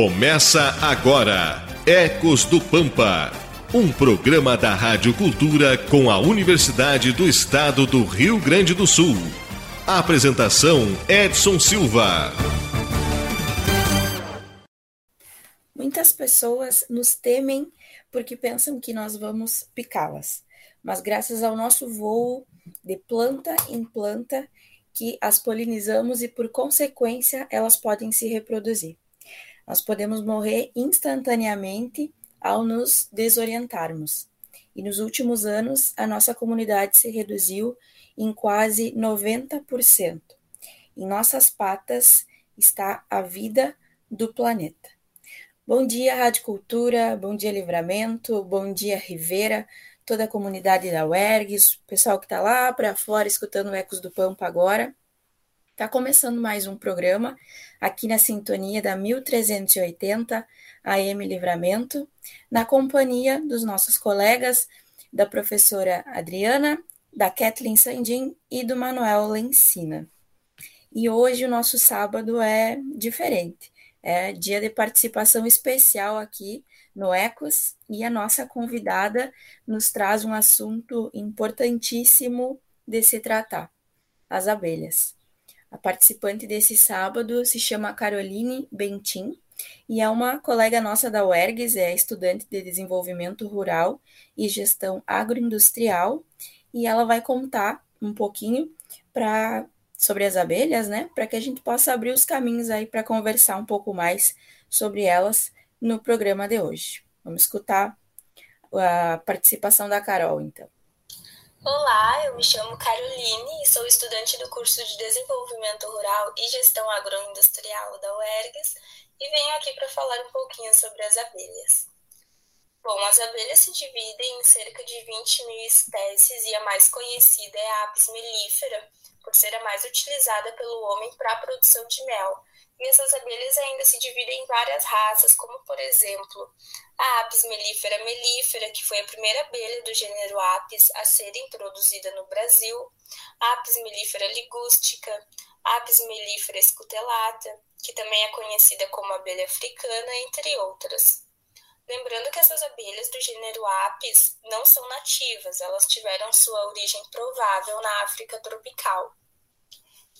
Começa agora Ecos do Pampa, um programa da Rádio Cultura com a Universidade do Estado do Rio Grande do Sul. A apresentação Edson Silva. Muitas pessoas nos temem porque pensam que nós vamos picá-las, mas graças ao nosso voo de planta em planta que as polinizamos e por consequência elas podem se reproduzir. Nós podemos morrer instantaneamente ao nos desorientarmos. E nos últimos anos, a nossa comunidade se reduziu em quase 90%. Em nossas patas está a vida do planeta. Bom dia, Rádio Cultura, bom dia, Livramento, bom dia, Rivera, toda a comunidade da UERGS, o pessoal que está lá para fora escutando Ecos do Pampa agora. Está começando mais um programa aqui na sintonia da 1380 AM Livramento, na companhia dos nossos colegas, da professora Adriana, da Kathleen Sandin e do Manuel Lencina. E hoje o nosso sábado é diferente. É dia de participação especial aqui no Ecos e a nossa convidada nos traz um assunto importantíssimo de se tratar: as abelhas. A participante desse sábado se chama Caroline Bentin e é uma colega nossa da UERGS, é estudante de desenvolvimento rural e gestão agroindustrial, e ela vai contar um pouquinho para sobre as abelhas, né, para que a gente possa abrir os caminhos aí para conversar um pouco mais sobre elas no programa de hoje. Vamos escutar a participação da Carol, então. Olá, eu me chamo Caroline e sou estudante do curso de Desenvolvimento Rural e Gestão Agroindustrial da UERGS e venho aqui para falar um pouquinho sobre as abelhas. Bom, as abelhas se dividem em cerca de 20 mil espécies e a mais conhecida é a Apis mellifera, por ser a mais utilizada pelo homem para a produção de mel, e essas abelhas ainda se dividem em várias raças, como por exemplo a Apis mellifera mellifera, que foi a primeira abelha do gênero Apis a ser introduzida no Brasil, a Apis mellifera ligústica, Apis mellifera scutellata, que também é conhecida como abelha africana, entre outras. Lembrando que essas abelhas do gênero Apis não são nativas, elas tiveram sua origem provável na África tropical.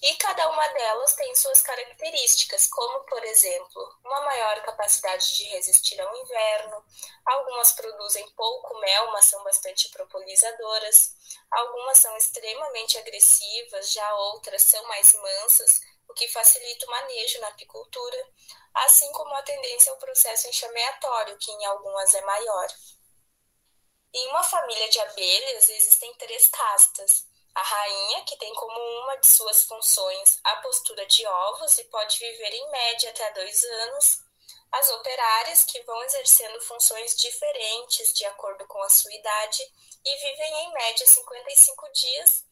E cada uma delas tem suas características, como, por exemplo, uma maior capacidade de resistir ao inverno, algumas produzem pouco mel, mas são bastante propolizadoras, algumas são extremamente agressivas, já outras são mais mansas, o que facilita o manejo na apicultura, assim como a tendência ao processo enxameatório, que em algumas é maior. Em uma família de abelhas existem três castas, a rainha, que tem como uma de suas funções a postura de ovos e pode viver em média até dois anos. As operárias, que vão exercendo funções diferentes de acordo com a sua idade e vivem em média 55 dias.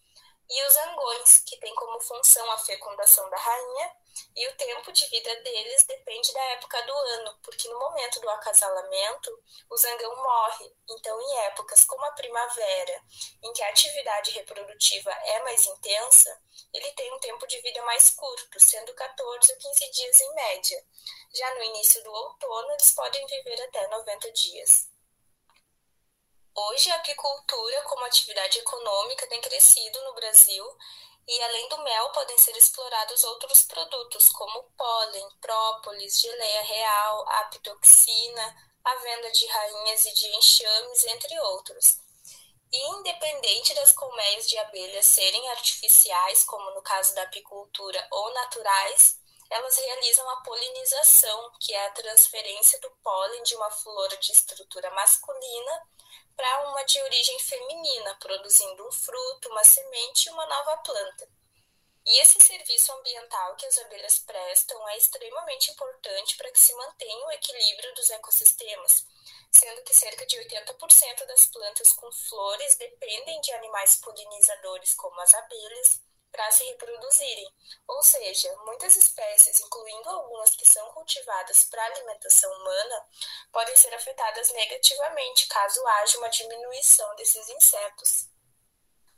E os angões, que têm como função a fecundação da rainha e o tempo de vida deles depende da época do ano, porque no momento do acasalamento, o zangão morre. Então, em épocas como a primavera, em que a atividade reprodutiva é mais intensa, ele tem um tempo de vida mais curto, sendo 14 ou 15 dias em média. Já no início do outono, eles podem viver até 90 dias. Hoje, a apicultura como atividade econômica tem crescido no Brasil e além do mel, podem ser explorados outros produtos, como pólen, própolis, geleia real, apitoxina, a venda de rainhas e de enxames, entre outros. E independente das colmeias de abelhas serem artificiais, como no caso da apicultura, ou naturais, elas realizam a polinização, que é a transferência do pólen de uma flor de estrutura masculina para uma de origem feminina, produzindo um fruto, uma semente e uma nova planta. E esse serviço ambiental que as abelhas prestam é extremamente importante para que se mantenha o equilíbrio dos ecossistemas, sendo que cerca de 80% das plantas com flores dependem de animais polinizadores como as abelhas para se reproduzirem. Ou seja, muitas espécies, incluindo algumas que são cultivadas para alimentação humana, podem ser afetadas negativamente caso haja uma diminuição desses insetos.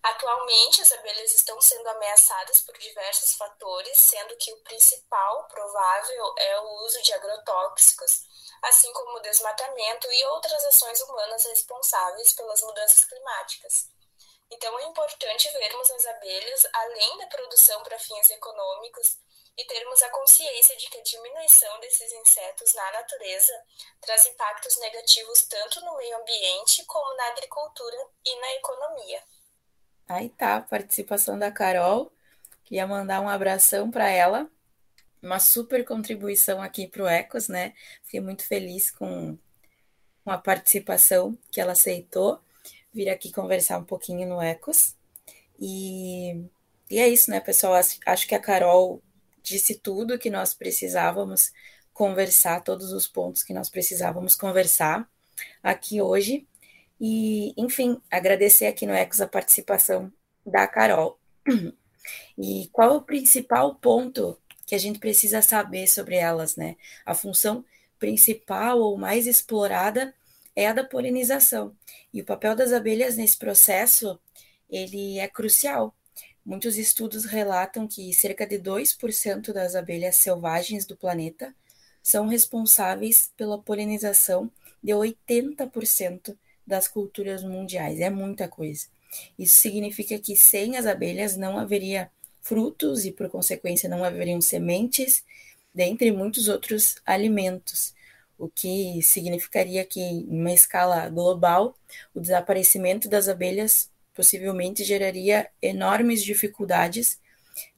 Atualmente, as abelhas estão sendo ameaçadas por diversos fatores, sendo que o principal provável é o uso de agrotóxicos, assim como o desmatamento e outras ações humanas responsáveis pelas mudanças climáticas. Então, é importante vermos as abelhas além da produção para fins econômicos e termos a consciência de que a diminuição desses insetos na natureza traz impactos negativos tanto no meio ambiente como na agricultura e na economia. Aí tá a participação da Carol. Queria mandar um abração para ela. Uma super contribuição aqui para o Ecos, né? Fiquei muito feliz com, com a participação que ela aceitou vir aqui conversar um pouquinho no Ecos. E, e é isso, né, pessoal? Acho que a Carol disse tudo que nós precisávamos conversar, todos os pontos que nós precisávamos conversar aqui hoje. E, enfim, agradecer aqui no Ecos a participação da Carol. E qual é o principal ponto que a gente precisa saber sobre elas, né? A função principal ou mais explorada é a da polinização. E o papel das abelhas nesse processo, ele é crucial. Muitos estudos relatam que cerca de 2% das abelhas selvagens do planeta são responsáveis pela polinização de 80% das culturas mundiais. É muita coisa. Isso significa que sem as abelhas não haveria frutos e, por consequência, não haveriam sementes, dentre muitos outros alimentos, o que significaria que, em uma escala global, o desaparecimento das abelhas possivelmente geraria enormes dificuldades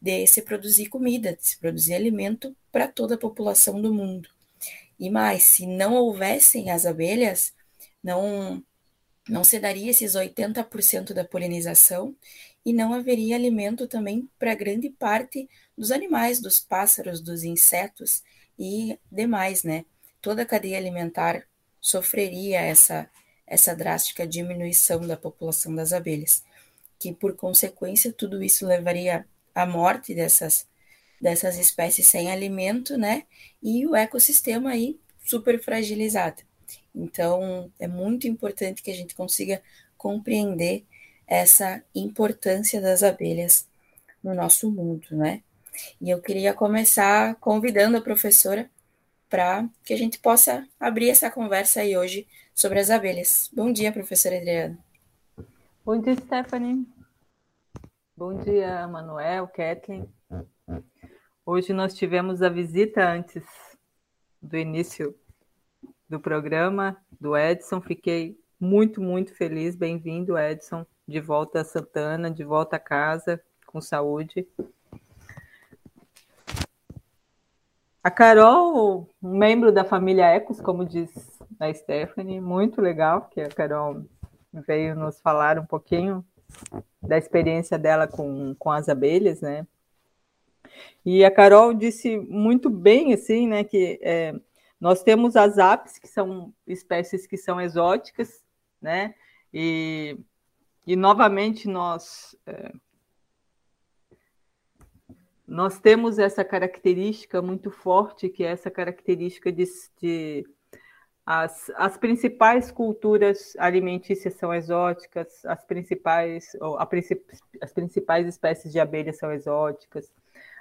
de se produzir comida, de se produzir alimento para toda a população do mundo. E mais, se não houvessem as abelhas, não não se daria esses 80% da polinização e não haveria alimento também para grande parte dos animais, dos pássaros, dos insetos e demais, né? Toda a cadeia alimentar sofreria essa essa drástica diminuição da população das abelhas, que por consequência tudo isso levaria à morte dessas dessas espécies sem alimento, né? E o ecossistema aí super fragilizado. Então, é muito importante que a gente consiga compreender essa importância das abelhas no nosso mundo, né? E eu queria começar convidando a professora para que a gente possa abrir essa conversa aí hoje sobre as abelhas. Bom dia, professora Adriana. Bom dia, Stephanie. Bom dia, Manuel, Kathleen. Hoje nós tivemos a visita antes do início do programa do Edson. Fiquei muito, muito feliz. Bem-vindo, Edson, de volta a Santana, de volta a casa, com saúde. A Carol, um membro da família Ecos, como diz a Stephanie, muito legal, que a Carol veio nos falar um pouquinho da experiência dela com, com as abelhas, né? E a Carol disse muito bem, assim, né, que é, nós temos as apes, que são espécies que são exóticas, né? E, e novamente nós é, nós temos essa característica muito forte, que é essa característica de, de as, as principais culturas alimentícias são exóticas, as principais, a, as principais espécies de abelhas são exóticas,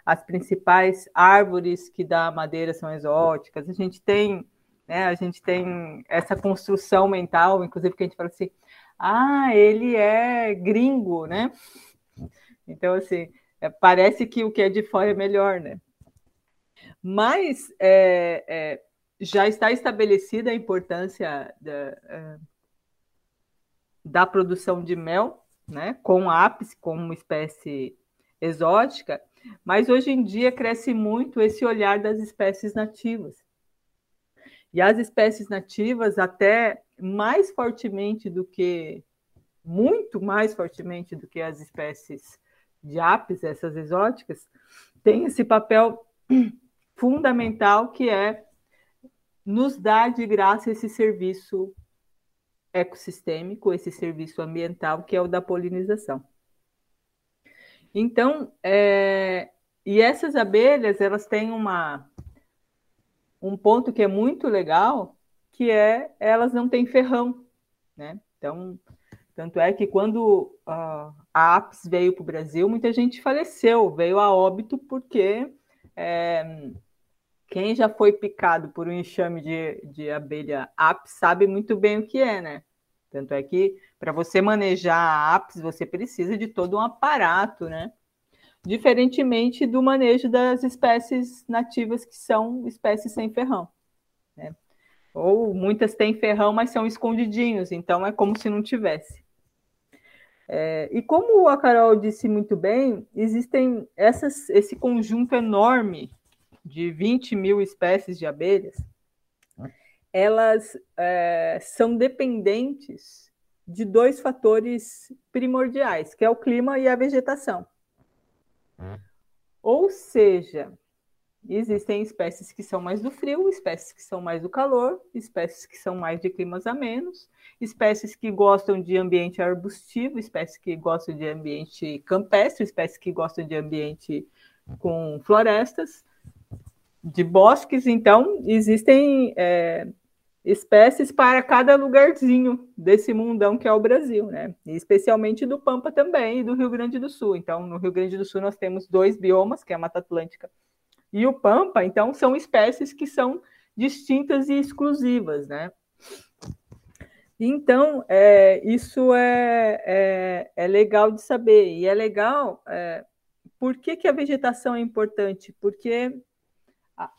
as principais árvores que dá madeira são exóticas. A gente tem, né, a gente tem essa construção mental, inclusive que a gente fala assim, ah, ele é gringo, né? Então, assim, é, parece que o que é de fora é melhor, né? Mas é, é, já está estabelecida a importância da, é, da produção de mel, né, com apis como uma espécie exótica, mas hoje em dia cresce muito esse olhar das espécies nativas. E as espécies nativas, até mais fortemente do que, muito mais fortemente do que as espécies de apis, essas exóticas, têm esse papel fundamental que é nos dar de graça esse serviço ecossistêmico, esse serviço ambiental, que é o da polinização. Então, é, e essas abelhas, elas têm uma um ponto que é muito legal, que é elas não têm ferrão, né? Então, Tanto é que quando uh, a APS veio para o Brasil, muita gente faleceu, veio a óbito porque é, quem já foi picado por um enxame de, de abelha apis sabe muito bem o que é, né? Tanto é que para você manejar a apis, você precisa de todo um aparato, né? Diferentemente do manejo das espécies nativas que são espécies sem ferrão. Né? Ou muitas têm ferrão, mas são escondidinhos, então é como se não tivesse. É, e como a Carol disse muito bem, existem essas, esse conjunto enorme de 20 mil espécies de abelhas, elas é, são dependentes de dois fatores primordiais, que é o clima e a vegetação. Ou seja, existem espécies que são mais do frio, espécies que são mais do calor, espécies que são mais de climas amenos, espécies que gostam de ambiente arbustivo, espécies que gostam de ambiente campestre, espécies que gostam de ambiente com florestas, de bosques, então existem é, espécies para cada lugarzinho desse mundão que é o Brasil, né? E especialmente do Pampa também e do Rio Grande do Sul. Então, no Rio Grande do Sul nós temos dois biomas, que é a Mata Atlântica e o Pampa, então são espécies que são distintas e exclusivas, né? Então, é, isso é, é, é, legal de saber. E é legal, é, por que, que a vegetação é importante? Porque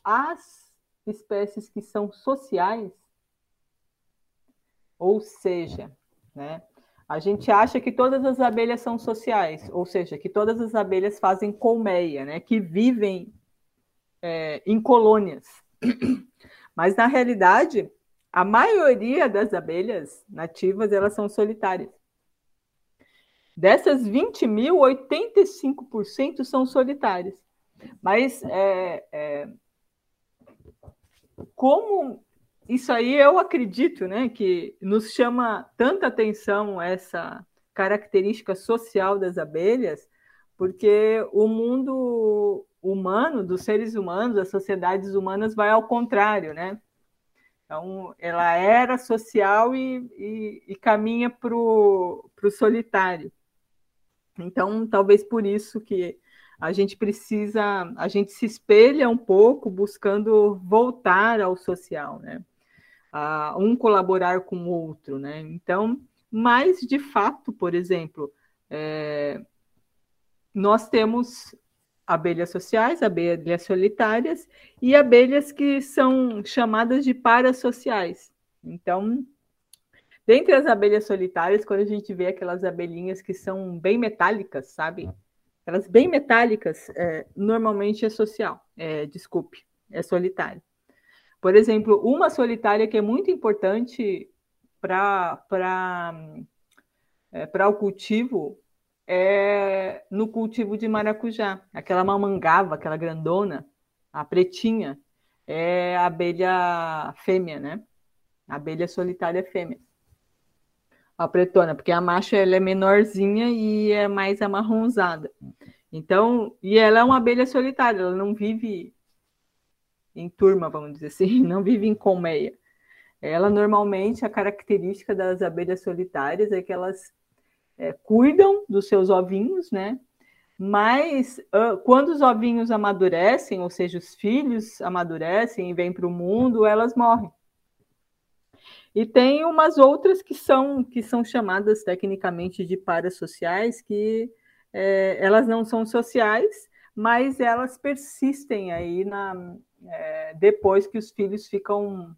as espécies que são sociais, ou seja, né, a gente acha que todas as abelhas são sociais, ou seja, que todas as abelhas fazem colmeia, né, que vivem é, em colônias. Mas, na realidade, a maioria das abelhas nativas elas são solitárias. Dessas 20 mil, 85% são solitárias. Mas é, é, como isso aí eu acredito, né, que nos chama tanta atenção essa característica social das abelhas, porque o mundo humano, dos seres humanos, das sociedades humanas, vai ao contrário, né? Então, ela era social e, e, e caminha para o solitário. Então, talvez por isso que a gente precisa, a gente se espelha um pouco buscando voltar ao social, né? A um colaborar com o outro, né? Então, mas de fato, por exemplo, é, nós temos abelhas sociais, abelhas solitárias e abelhas que são chamadas de parasociais. Então, dentre as abelhas solitárias, quando a gente vê aquelas abelhinhas que são bem metálicas, sabe? Elas bem metálicas, é, normalmente é social, é, desculpe, é solitária. Por exemplo, uma solitária que é muito importante para é, o cultivo é no cultivo de maracujá. Aquela mamangava, aquela grandona, a pretinha, é a abelha fêmea, né? A abelha solitária fêmea. A pretona, porque a macha ela é menorzinha e é mais amarronzada. Então, e ela é uma abelha solitária, ela não vive em turma, vamos dizer assim, não vive em colmeia. Ela normalmente, a característica das abelhas solitárias é que elas é, cuidam dos seus ovinhos, né? Mas uh, quando os ovinhos amadurecem, ou seja, os filhos amadurecem e vêm para o mundo, elas morrem. E tem umas outras que são que são chamadas tecnicamente de parasociais, que é, elas não são sociais, mas elas persistem aí na, é, depois que os filhos ficam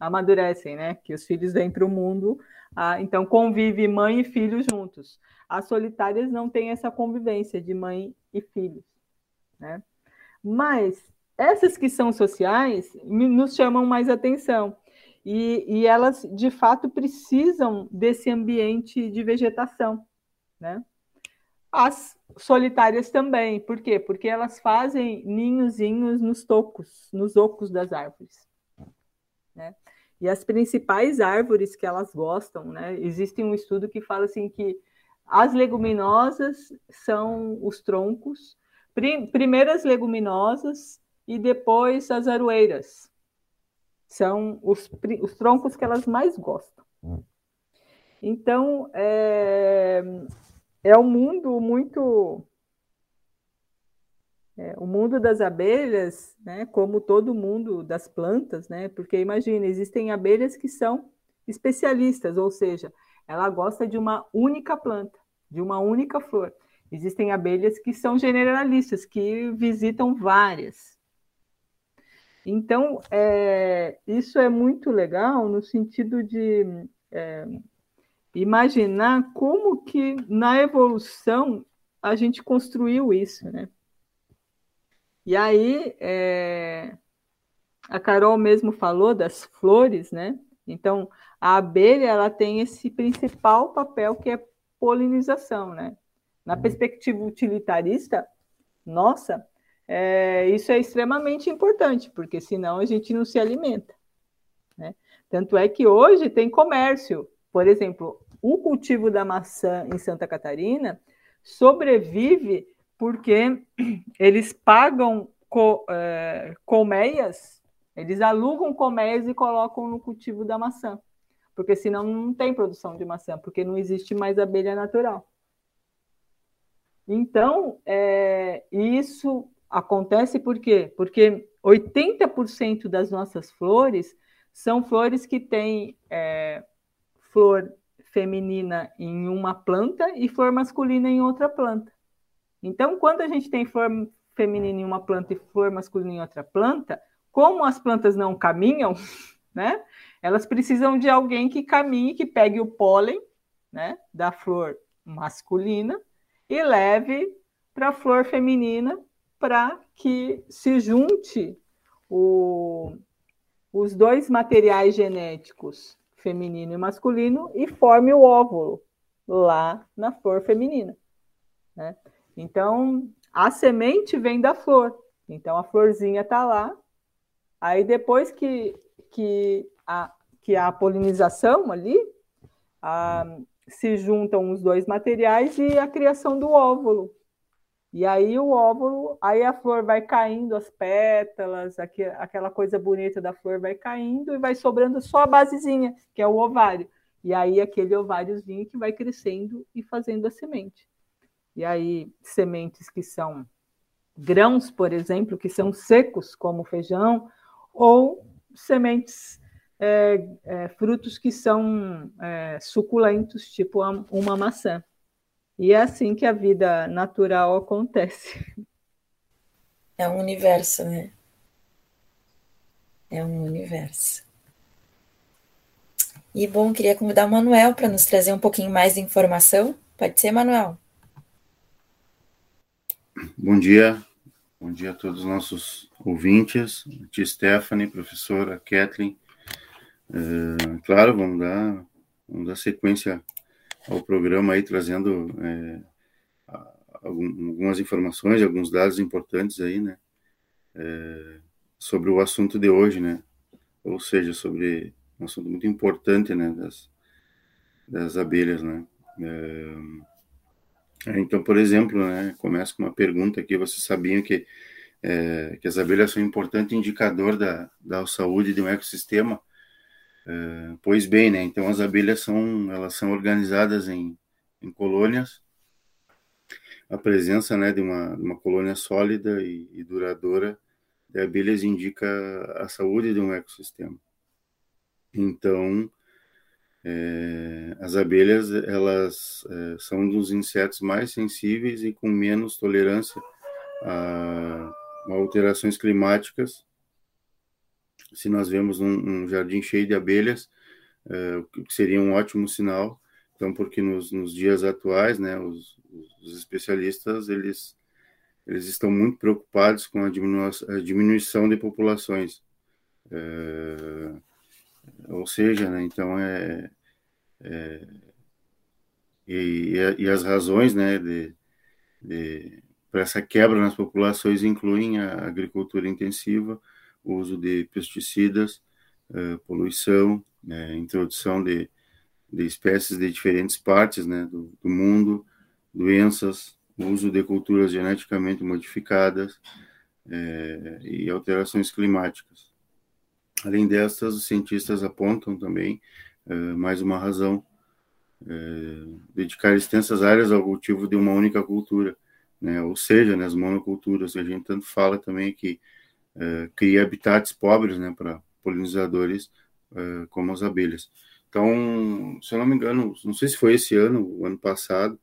amadurecem, né? Que os filhos vêm para o mundo ah, então, convive mãe e filho juntos. As solitárias não têm essa convivência de mãe e filhos. Né? Mas essas que são sociais nos chamam mais atenção. E, e elas, de fato, precisam desse ambiente de vegetação. Né? As solitárias também. Por quê? Porque elas fazem ninhozinhos nos tocos, nos ocos das árvores. E as principais árvores que elas gostam, né? Existe um estudo que fala assim que as leguminosas são os troncos, prim primeiras leguminosas e depois as aroeiras. São os, os troncos que elas mais gostam. Então, é, é um mundo muito. É, o mundo das abelhas, né, como todo mundo das plantas, né, porque imagina, existem abelhas que são especialistas, ou seja, ela gosta de uma única planta, de uma única flor. Existem abelhas que são generalistas, que visitam várias. Então, é, isso é muito legal no sentido de é, imaginar como que na evolução a gente construiu isso, né? E aí, é, a Carol mesmo falou das flores, né? Então, a abelha ela tem esse principal papel que é polinização, né? Na perspectiva utilitarista, nossa, é, isso é extremamente importante, porque senão a gente não se alimenta. Né? Tanto é que hoje tem comércio. Por exemplo, o cultivo da maçã em Santa Catarina sobrevive porque eles pagam co, é, colmeias, eles alugam colmeias e colocam no cultivo da maçã, porque senão não tem produção de maçã, porque não existe mais abelha natural. Então, é, isso acontece por quê? Porque 80% das nossas flores são flores que têm é, flor feminina em uma planta e flor masculina em outra planta. Então, quando a gente tem flor feminina em uma planta e flor masculina em outra planta, como as plantas não caminham, né? Elas precisam de alguém que caminhe, que pegue o pólen, né, da flor masculina e leve para a flor feminina para que se junte o, os dois materiais genéticos, feminino e masculino, e forme o óvulo lá na flor feminina. Né? Então, a semente vem da flor. Então, a florzinha está lá. Aí, depois que, que, a, que a polinização ali, a, se juntam os dois materiais e a criação do óvulo. E aí o óvulo, aí a flor vai caindo, as pétalas, aquela coisa bonita da flor vai caindo e vai sobrando só a basezinha, que é o ovário. E aí aquele ováriozinho que vai crescendo e fazendo a semente. E aí sementes que são grãos, por exemplo, que são secos, como feijão, ou sementes é, é, frutos que são é, suculentos, tipo uma maçã. E é assim que a vida natural acontece. É um universo, né? É um universo. E bom, queria convidar o Manuel para nos trazer um pouquinho mais de informação. Pode ser, Manuel? Bom dia, bom dia a todos os nossos ouvintes, tia Stephanie, professora Kathleen, é, claro, vamos dar, vamos dar sequência ao programa aí, trazendo é, algumas informações, alguns dados importantes aí, né? É, sobre o assunto de hoje, né? Ou seja, sobre um assunto muito importante, né? Das, das abelhas, né? É, então, por exemplo, né? Começa com uma pergunta aqui: vocês sabiam que é, que as abelhas são um importante indicador da, da saúde de um ecossistema? Uh, pois bem, né? Então as abelhas são elas são organizadas em, em colônias. A presença, né, de uma, de uma colônia sólida e, e duradoura de abelhas indica a saúde de um ecossistema. Então, é, as abelhas elas é, são um dos insetos mais sensíveis e com menos tolerância a, a alterações climáticas se nós vemos um, um jardim cheio de abelhas, é, o que seria um ótimo sinal. Então, porque nos, nos dias atuais, né, os, os, especialistas eles eles estão muito preocupados com a, diminu a diminuição de populações. É, ou seja, né, então é, é e, e, as razões, né, de, de para essa quebra nas populações incluem a agricultura intensiva, o uso de pesticidas, uh, poluição, né, introdução de, de espécies de diferentes partes né, do, do mundo, doenças, uso de culturas geneticamente modificadas é, e alterações climáticas. Além destas, os cientistas apontam também é, mais uma razão é, dedicar extensas áreas ao cultivo de uma única cultura, né? ou seja, né, as monoculturas, a gente tanto fala também que é, cria habitats pobres né, para polinizadores é, como as abelhas. Então, se eu não me engano, não sei se foi esse ano, o ano passado,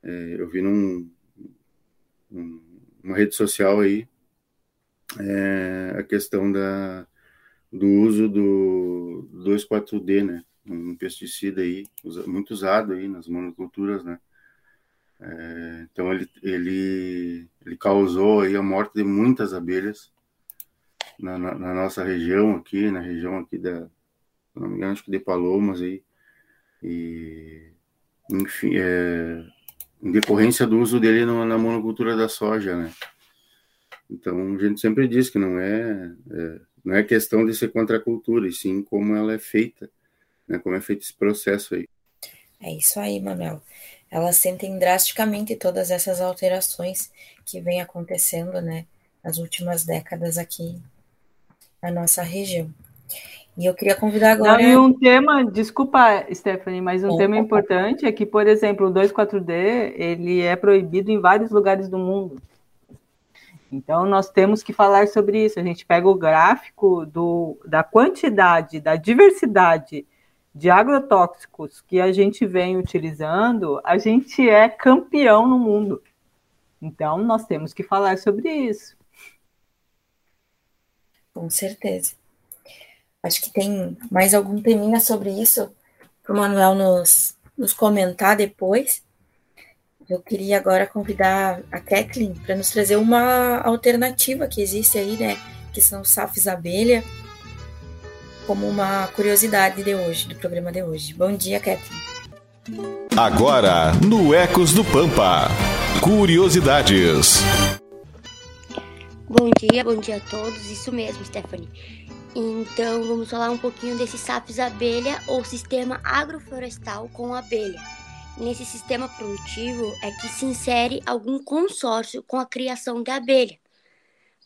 eu vi num, num, uma rede social aí é, a questão da, do uso do 2,4-D, né? Um pesticida aí, muito usado aí nas monoculturas, né? É, então ele, ele, ele causou aí a morte de muitas abelhas na, na, na, nossa região aqui, na região aqui da, não me engano, acho que de Palomas aí, e enfim, é, em decorrência do uso dele no, na monocultura da soja, né? Então a gente sempre diz que não é, é não é questão de ser contra a cultura, e sim como ela é feita, né? Como é feito esse processo aí. É isso aí, Manuel. Elas sentem drasticamente todas essas alterações que vêm acontecendo, né, nas últimas décadas aqui na nossa região. E eu queria convidar agora. Não, e um tema, desculpa, Stephanie, mas um tema importante é que, por exemplo, o 2,4-D ele é proibido em vários lugares do mundo. Então, nós temos que falar sobre isso. A gente pega o gráfico do, da quantidade, da diversidade de agrotóxicos que a gente vem utilizando, a gente é campeão no mundo. Então, nós temos que falar sobre isso. Com certeza. Acho que tem mais algum teminha sobre isso para o Manuel nos, nos comentar depois. Eu queria agora convidar a Kathleen para nos trazer uma alternativa que existe aí, né? Que são os safes abelha, como uma curiosidade de hoje, do programa de hoje. Bom dia, Kathleen. Agora, no Ecos do Pampa, curiosidades. Bom dia, bom dia a todos. Isso mesmo, Stephanie. Então, vamos falar um pouquinho desse SAPS abelha ou sistema agroflorestal com abelha. Nesse sistema produtivo é que se insere algum consórcio com a criação de abelha.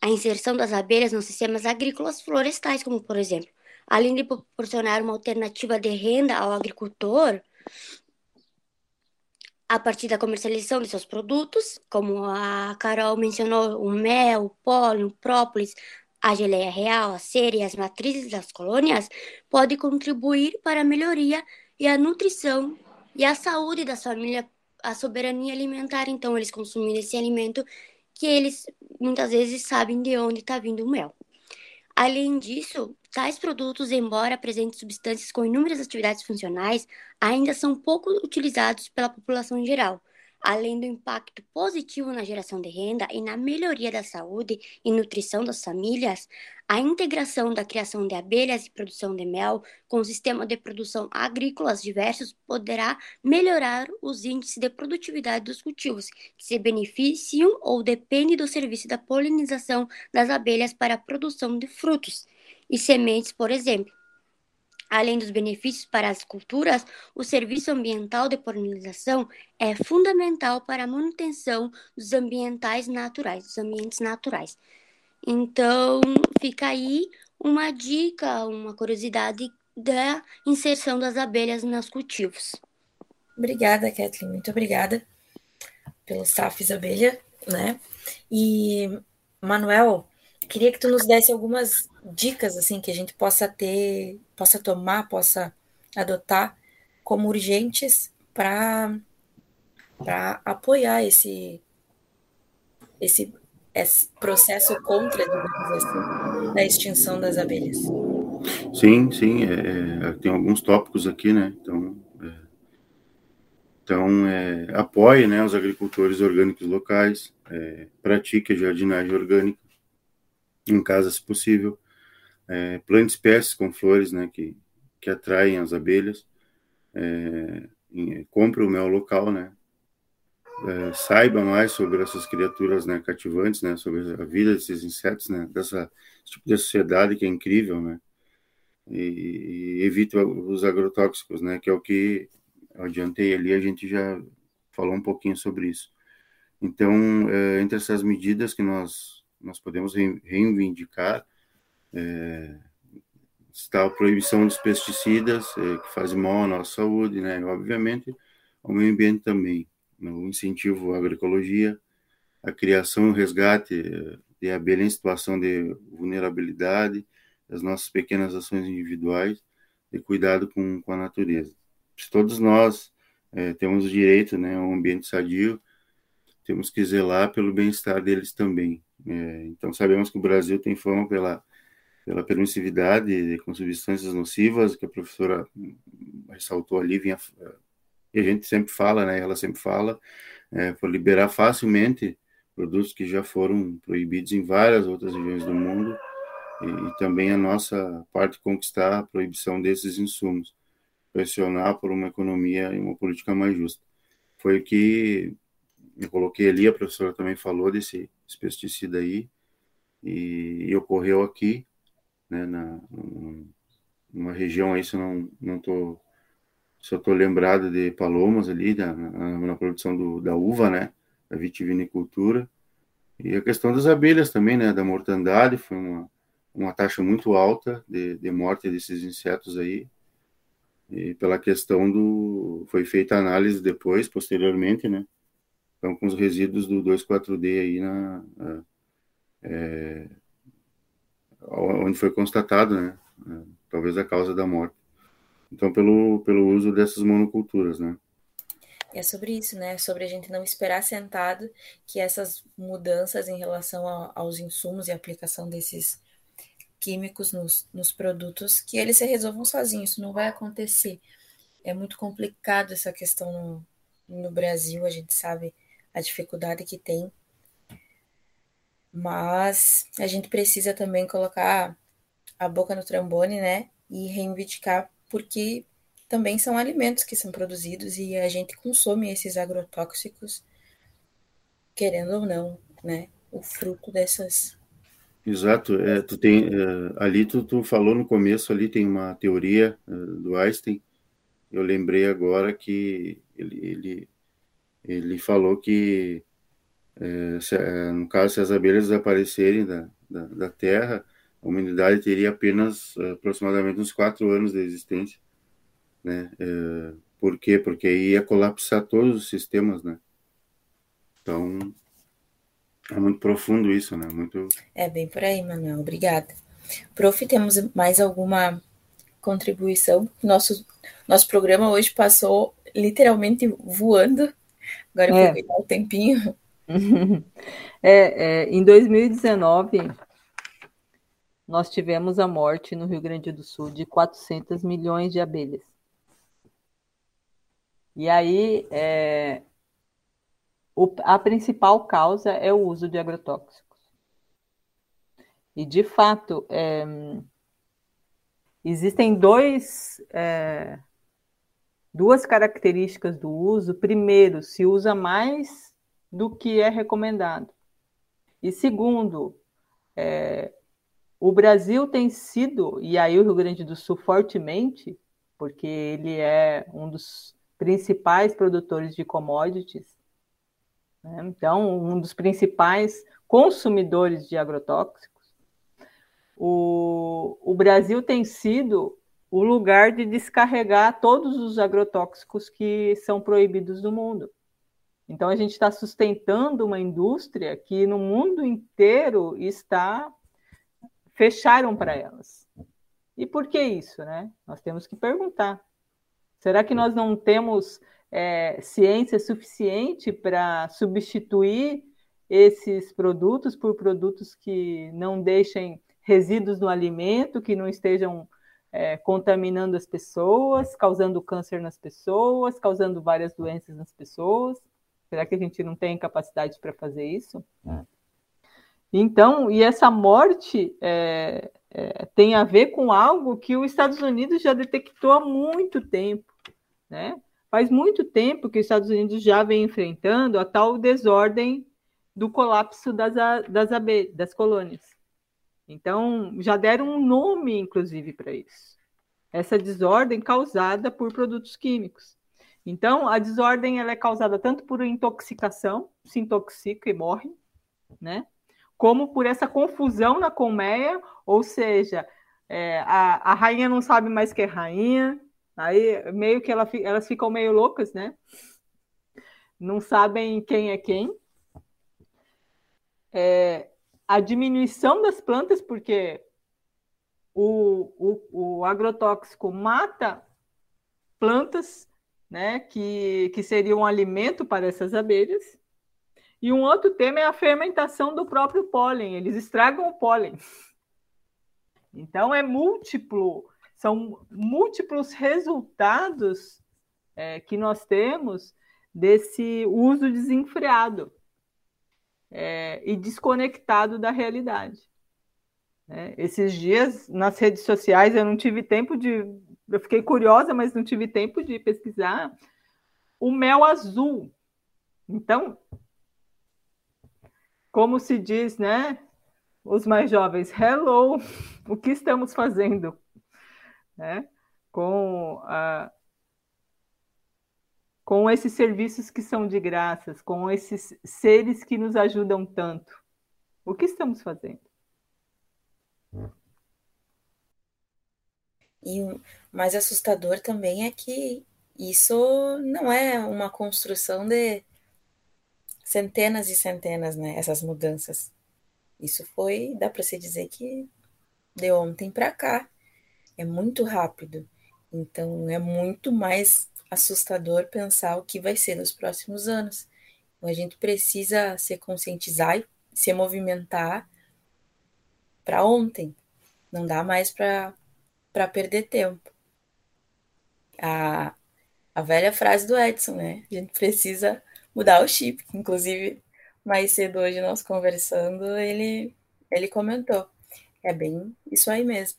A inserção das abelhas nos sistemas agrícolas florestais, como por exemplo, além de proporcionar uma alternativa de renda ao agricultor, a partir da comercialização de seus produtos, como a Carol mencionou, o mel, o pólen, o própolis, a geleia real, a cera e as matrizes das colônias pode contribuir para a melhoria e a nutrição e a saúde das famílias, a soberania alimentar. Então, eles consumem esse alimento que eles muitas vezes sabem de onde está vindo o mel. Além disso, tais produtos, embora apresentem substâncias com inúmeras atividades funcionais, ainda são pouco utilizados pela população em geral além do impacto positivo na geração de renda e na melhoria da saúde e nutrição das famílias, a integração da criação de abelhas e produção de mel com o sistema de produção agrícolas diversos poderá melhorar os índices de produtividade dos cultivos, que se beneficiam ou dependem do serviço da polinização das abelhas para a produção de frutos e sementes, por exemplo. Além dos benefícios para as culturas, o serviço ambiental de polinização é fundamental para a manutenção dos ambientais naturais, dos ambientes naturais. Então, fica aí uma dica, uma curiosidade da inserção das abelhas nos cultivos. Obrigada, Kathleen, muito obrigada pelo SAFs abelha, né? E, Manuel, queria que tu nos desse algumas dicas assim que a gente possa ter, possa tomar, possa adotar como urgentes para para apoiar esse, esse esse processo contra assim, da extinção das abelhas. Sim, sim, é, é, tem alguns tópicos aqui, né? Então, é, então é, apoie né, os agricultores orgânicos locais, é, pratique a jardinagem orgânica em casa, se possível, é, plante espécies com flores, né, que, que atraem as abelhas, é, compre o mel local, né, é, saiba mais sobre essas criaturas, né, cativantes, né, sobre a vida desses insetos, né, dessa tipo de sociedade que é incrível, né, e, e evite os agrotóxicos, né, que é o que eu adiantei ali, a gente já falou um pouquinho sobre isso. Então, é, entre essas medidas que nós nós podemos reivindicar é, está a proibição dos pesticidas, é, que fazem mal à nossa saúde, né? E, obviamente, ao meio ambiente também. O incentivo à agroecologia, a criação e resgate de abelha em situação de vulnerabilidade, as nossas pequenas ações individuais de cuidado com, com a natureza. Se todos nós é, temos o direito né, a um ambiente sadio, temos que zelar pelo bem-estar deles também. É, então, sabemos que o Brasil tem fama pela pela permissividade com substâncias nocivas, que a professora ressaltou ali, vinha, e a gente sempre fala, né, ela sempre fala, é, por liberar facilmente produtos que já foram proibidos em várias outras regiões do mundo, e, e também a nossa parte conquistar a proibição desses insumos, pressionar por uma economia e uma política mais justa. Foi o que eu coloquei ali, a professora também falou desse, desse pesticida aí, e, e ocorreu aqui, né, na, numa região aí, se não, não tô, eu tô lembrado de Palomas ali, da, na, na produção do, da uva, né, da vitivinicultura, e a questão das abelhas também, né, da mortandade, foi uma, uma taxa muito alta de, de morte desses insetos aí, e pela questão do, foi feita a análise depois, posteriormente, né, então com os resíduos do 2,4-D aí na, é, onde foi constatado, né, é, talvez a causa da morte. Então, pelo, pelo uso dessas monoculturas, né. É sobre isso, né? Sobre a gente não esperar sentado que essas mudanças em relação a, aos insumos e aplicação desses químicos nos, nos produtos, que eles se resolvam sozinhos. Isso não vai acontecer. É muito complicado essa questão no, no Brasil, a gente sabe a dificuldade que tem mas a gente precisa também colocar a boca no trombone, né? E reivindicar, porque também são alimentos que são produzidos e a gente consome esses agrotóxicos, querendo ou não, né? O fruto dessas. Exato. É, tu tem, é, ali tu, tu falou no começo, ali tem uma teoria é, do Einstein. Eu lembrei agora que ele, ele, ele falou que é, se, é, no caso, se as abelhas desaparecerem da, da, da, Terra, a humanidade teria apenas é, aproximadamente uns quatro anos de existência. Né? É, por quê? Porque aí ia colapsar todos os sistemas, né? Então, é muito profundo isso, né? Muito... É bem por aí, Manuel. Obrigada. Prof, temos mais alguma contribuição? Nosso, nosso programa hoje passou literalmente voando. Agora eu é. vou pegar o tempinho. É, é, em 2019, nós tivemos a morte no Rio Grande do Sul de 400 milhões de abelhas. E aí, é, o, a principal causa é o uso de agrotóxicos. E, de fato, é, existem dois, é, duas características do uso. Primeiro, se usa mais do que é recomendado. E segundo, é, o Brasil tem sido, e aí o Rio Grande do Sul fortemente, porque ele é um dos principais produtores de commodities, né? então, um dos principais consumidores de agrotóxicos. O, o Brasil tem sido o lugar de descarregar todos os agrotóxicos que são proibidos no mundo. Então, a gente está sustentando uma indústria que no mundo inteiro está. fecharam para elas. E por que isso? Né? Nós temos que perguntar. Será que nós não temos é, ciência suficiente para substituir esses produtos por produtos que não deixem resíduos no alimento, que não estejam é, contaminando as pessoas, causando câncer nas pessoas, causando várias doenças nas pessoas? Será que a gente não tem capacidade para fazer isso? É. Então, e essa morte é, é, tem a ver com algo que os Estados Unidos já detectou há muito tempo, né? Faz muito tempo que os Estados Unidos já vem enfrentando a tal desordem do colapso das, das, das colônias. Então, já deram um nome, inclusive, para isso. Essa desordem causada por produtos químicos. Então, a desordem ela é causada tanto por intoxicação, se intoxica e morre, né? Como por essa confusão na colmeia, ou seja, é, a, a rainha não sabe mais que é rainha, aí meio que ela, elas ficam meio loucas, né? Não sabem quem é quem. É, a diminuição das plantas, porque o, o, o agrotóxico mata plantas né, que, que seria um alimento para essas abelhas. E um outro tema é a fermentação do próprio pólen, eles estragam o pólen. Então, é múltiplo, são múltiplos resultados é, que nós temos desse uso desenfreado é, e desconectado da realidade. É, esses dias, nas redes sociais, eu não tive tempo de. Eu fiquei curiosa, mas não tive tempo de pesquisar o mel azul. Então, como se diz, né? Os mais jovens, hello, o que estamos fazendo? Né? Com, a, com esses serviços que são de graças, com esses seres que nos ajudam tanto. O que estamos fazendo? E o mais assustador também é que isso não é uma construção de centenas e centenas, né? Essas mudanças. Isso foi, dá para se dizer que de ontem para cá. É muito rápido. Então é muito mais assustador pensar o que vai ser nos próximos anos. Então, a gente precisa se conscientizar e se movimentar para ontem. Não dá mais para perder tempo. A, a velha frase do Edson, né? A gente precisa mudar o chip. Inclusive, mais cedo hoje nós conversando, ele, ele comentou. É bem isso aí mesmo.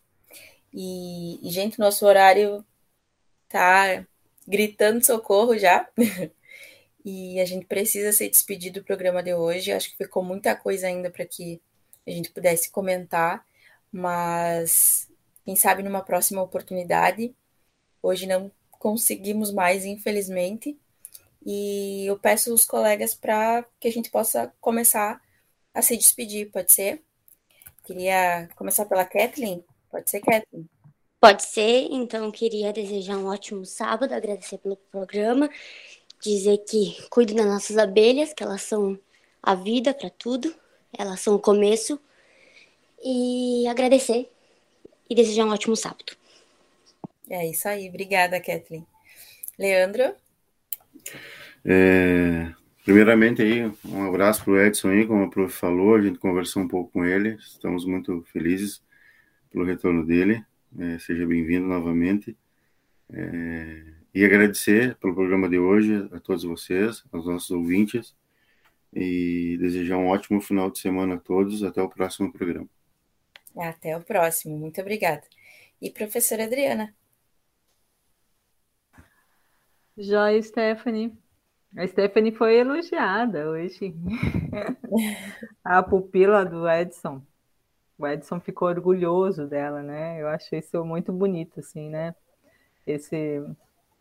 E, e gente, nosso horário tá gritando socorro já. e a gente precisa se despedir do programa de hoje. Acho que ficou muita coisa ainda para que a gente pudesse comentar, mas quem sabe numa próxima oportunidade. Hoje não conseguimos mais, infelizmente, e eu peço os colegas para que a gente possa começar a se despedir, pode ser? Queria começar pela Kathleen. Pode ser, Kathleen? Pode ser, então queria desejar um ótimo sábado, agradecer pelo programa, dizer que cuide das nossas abelhas, que elas são a vida para tudo, elas são o começo, e agradecer e desejar um ótimo sábado. É isso aí, obrigada, Kathleen. Leandro? É, primeiramente aí, um abraço para o Edson aí, como a prof falou, a gente conversou um pouco com ele, estamos muito felizes pelo retorno dele, é, seja bem-vindo novamente, é, e agradecer pelo programa de hoje a todos vocês, aos nossos ouvintes, e desejar um ótimo final de semana a todos, até o próximo programa. Até o próximo, muito obrigada. E professora Adriana? Joia, Stephanie. A Stephanie foi elogiada hoje. a pupila do Edson. O Edson ficou orgulhoso dela, né? Eu achei isso muito bonito, assim, né? Esse,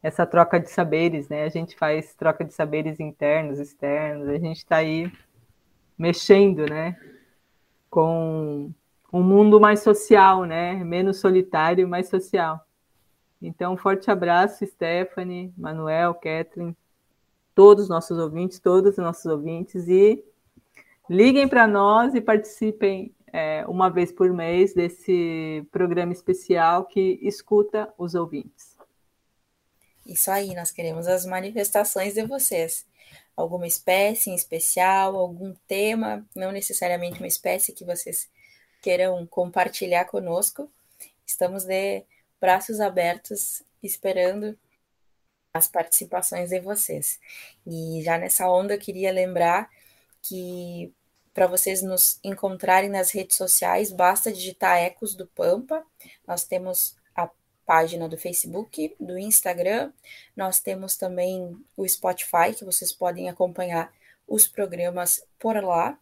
essa troca de saberes, né? A gente faz troca de saberes internos, externos. A gente está aí mexendo, né? Com um mundo mais social, né? Menos solitário, mais social. Então, um forte abraço, Stephanie, Manuel, Kathleen, todos os nossos ouvintes, todos os nossos ouvintes, e liguem para nós e participem é, uma vez por mês desse programa especial que escuta os ouvintes. Isso aí, nós queremos as manifestações de vocês. Alguma espécie em especial, algum tema, não necessariamente uma espécie que vocês queiram compartilhar conosco. Estamos de braços abertos, esperando as participações de vocês. E já nessa onda, eu queria lembrar que para vocês nos encontrarem nas redes sociais, basta digitar Ecos do Pampa. Nós temos a página do Facebook, do Instagram, nós temos também o Spotify, que vocês podem acompanhar os programas por lá,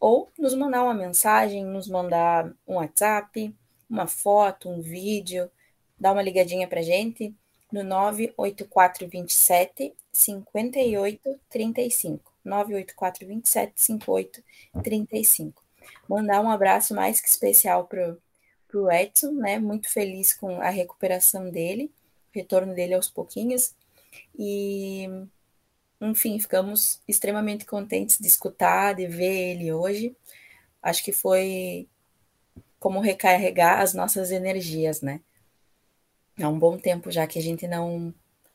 ou nos mandar uma mensagem, nos mandar um WhatsApp, uma foto, um vídeo, dá uma ligadinha para gente no 98427 5835. 98427 5835. Mandar um abraço mais que especial pro, para o Edson, né? Muito feliz com a recuperação dele, retorno dele aos pouquinhos. E, enfim, ficamos extremamente contentes de escutar, de ver ele hoje. Acho que foi como recarregar as nossas energias, né? Há um bom tempo já que a gente não,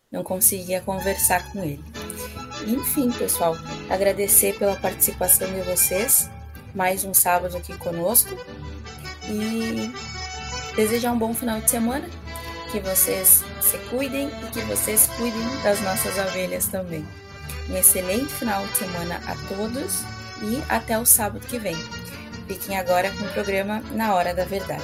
não conseguia conversar com ele. Enfim, pessoal, agradecer pela participação de vocês. Mais um sábado aqui conosco. E desejar um bom final de semana. Que vocês se cuidem e que vocês cuidem das nossas ovelhas também. Um excelente final de semana a todos e até o sábado que vem. Fiquem agora com o programa Na Hora da Verdade.